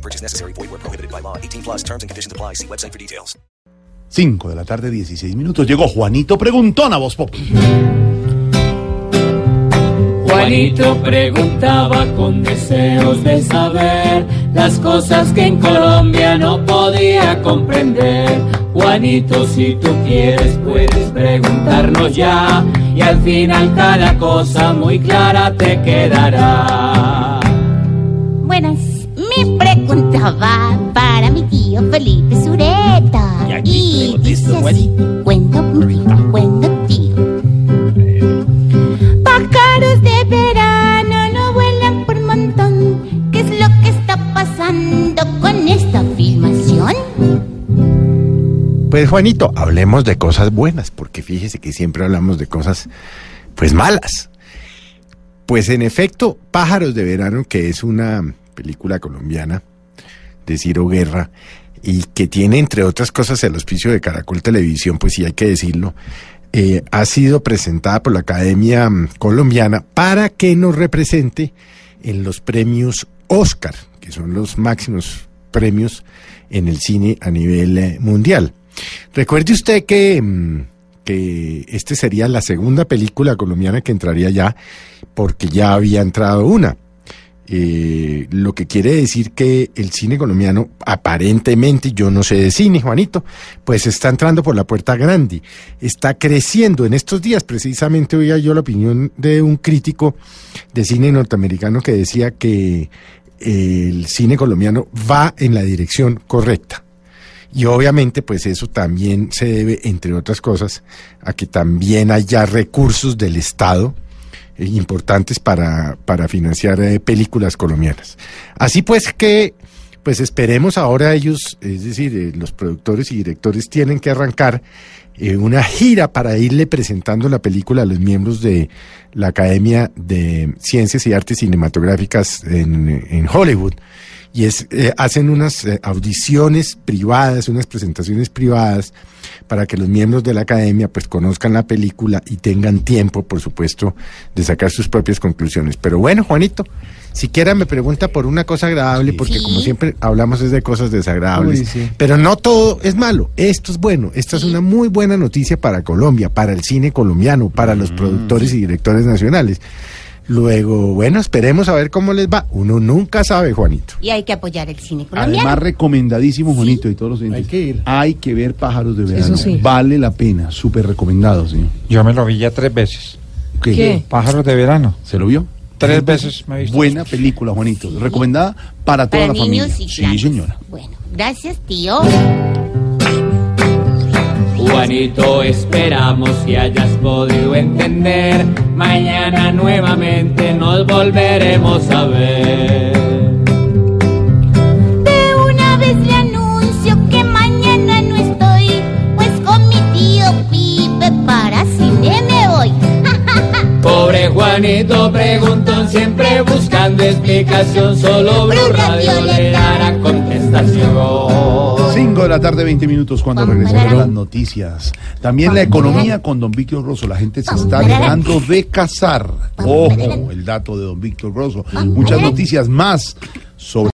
No purchase necessary. Void where prohibited by law. 18 plus terms and conditions apply. See website for details. 5 de la tarde, 16 minutos. Llegó Juanito Preguntón a Voz Pop. Juanito preguntaba con deseos de saber las cosas que en Colombia no podía comprender. Juanito, si tú quieres, puedes preguntarnos ya y al final cada cosa muy clara te quedará. Preguntaba para mi tío Felipe Sureta. Y aquí tengo dice así, cuento, tío, cuento, tío. Pájaros de verano no vuelan por montón. ¿Qué es lo que está pasando con esta filmación? Pues Juanito, hablemos de cosas buenas, porque fíjese que siempre hablamos de cosas, pues malas. Pues en efecto, Pájaros de Verano, que es una película colombiana de Ciro Guerra y que tiene, entre otras cosas, el auspicio de Caracol Televisión, pues sí hay que decirlo, eh, ha sido presentada por la Academia mm, Colombiana para que nos represente en los premios Oscar, que son los máximos premios en el cine a nivel eh, mundial. Recuerde usted que, mm, que este sería la segunda película colombiana que entraría ya, porque ya había entrado una. Eh, lo que quiere decir que el cine colombiano, aparentemente, yo no sé de cine, Juanito, pues está entrando por la puerta grande, está creciendo. En estos días, precisamente, oía yo la opinión de un crítico de cine norteamericano que decía que el cine colombiano va en la dirección correcta. Y obviamente, pues eso también se debe, entre otras cosas, a que también haya recursos del Estado eh, importantes para, para financiar eh, películas colombianas. Así pues que, pues esperemos ahora ellos, es decir, eh, los productores y directores tienen que arrancar eh, una gira para irle presentando la película a los miembros de la Academia de Ciencias y Artes Cinematográficas en, en Hollywood. Y es, eh, hacen unas eh, audiciones privadas, unas presentaciones privadas para que los miembros de la academia pues conozcan la película y tengan tiempo, por supuesto, de sacar sus propias conclusiones. Pero bueno, Juanito, siquiera me pregunta por una cosa agradable, porque como siempre hablamos es de cosas desagradables, Uy, sí. pero no todo es malo, esto es bueno, esta es una muy buena noticia para Colombia, para el cine colombiano, para los productores y directores nacionales. Luego, bueno, esperemos a ver cómo les va. Uno nunca sabe, Juanito. Y hay que apoyar el cine colombiano. Además, recomendadísimo, Juanito, y todos los oyentes. Hay que ir. Hay que ver pájaros de verano. Eso sí. Vale la pena, súper recomendado, señor. Yo me lo vi ya tres veces. ¿Qué? ¿Qué? Pájaros de verano. ¿Se lo vio? Tres veces me he visto. Buena película, Juanito. Recomendada para toda Para la familia. y sí, señora. Bueno, gracias, tío. Juanito, esperamos que hayas podido entender. Mañana nuevamente nos volveremos a ver. De una vez le anuncio que mañana no estoy, pues con mi tío Pipe para cine me voy. Pobre Juanito preguntó siempre buscando explicación. Solo Blue Radio le dará contestación. 5 de la tarde, 20 minutos, cuando regresemos las noticias. También la economía con don Víctor Rosso. La gente se está dejando de casar. Ojo, el dato de don Víctor Rosso. Muchas noticias más sobre.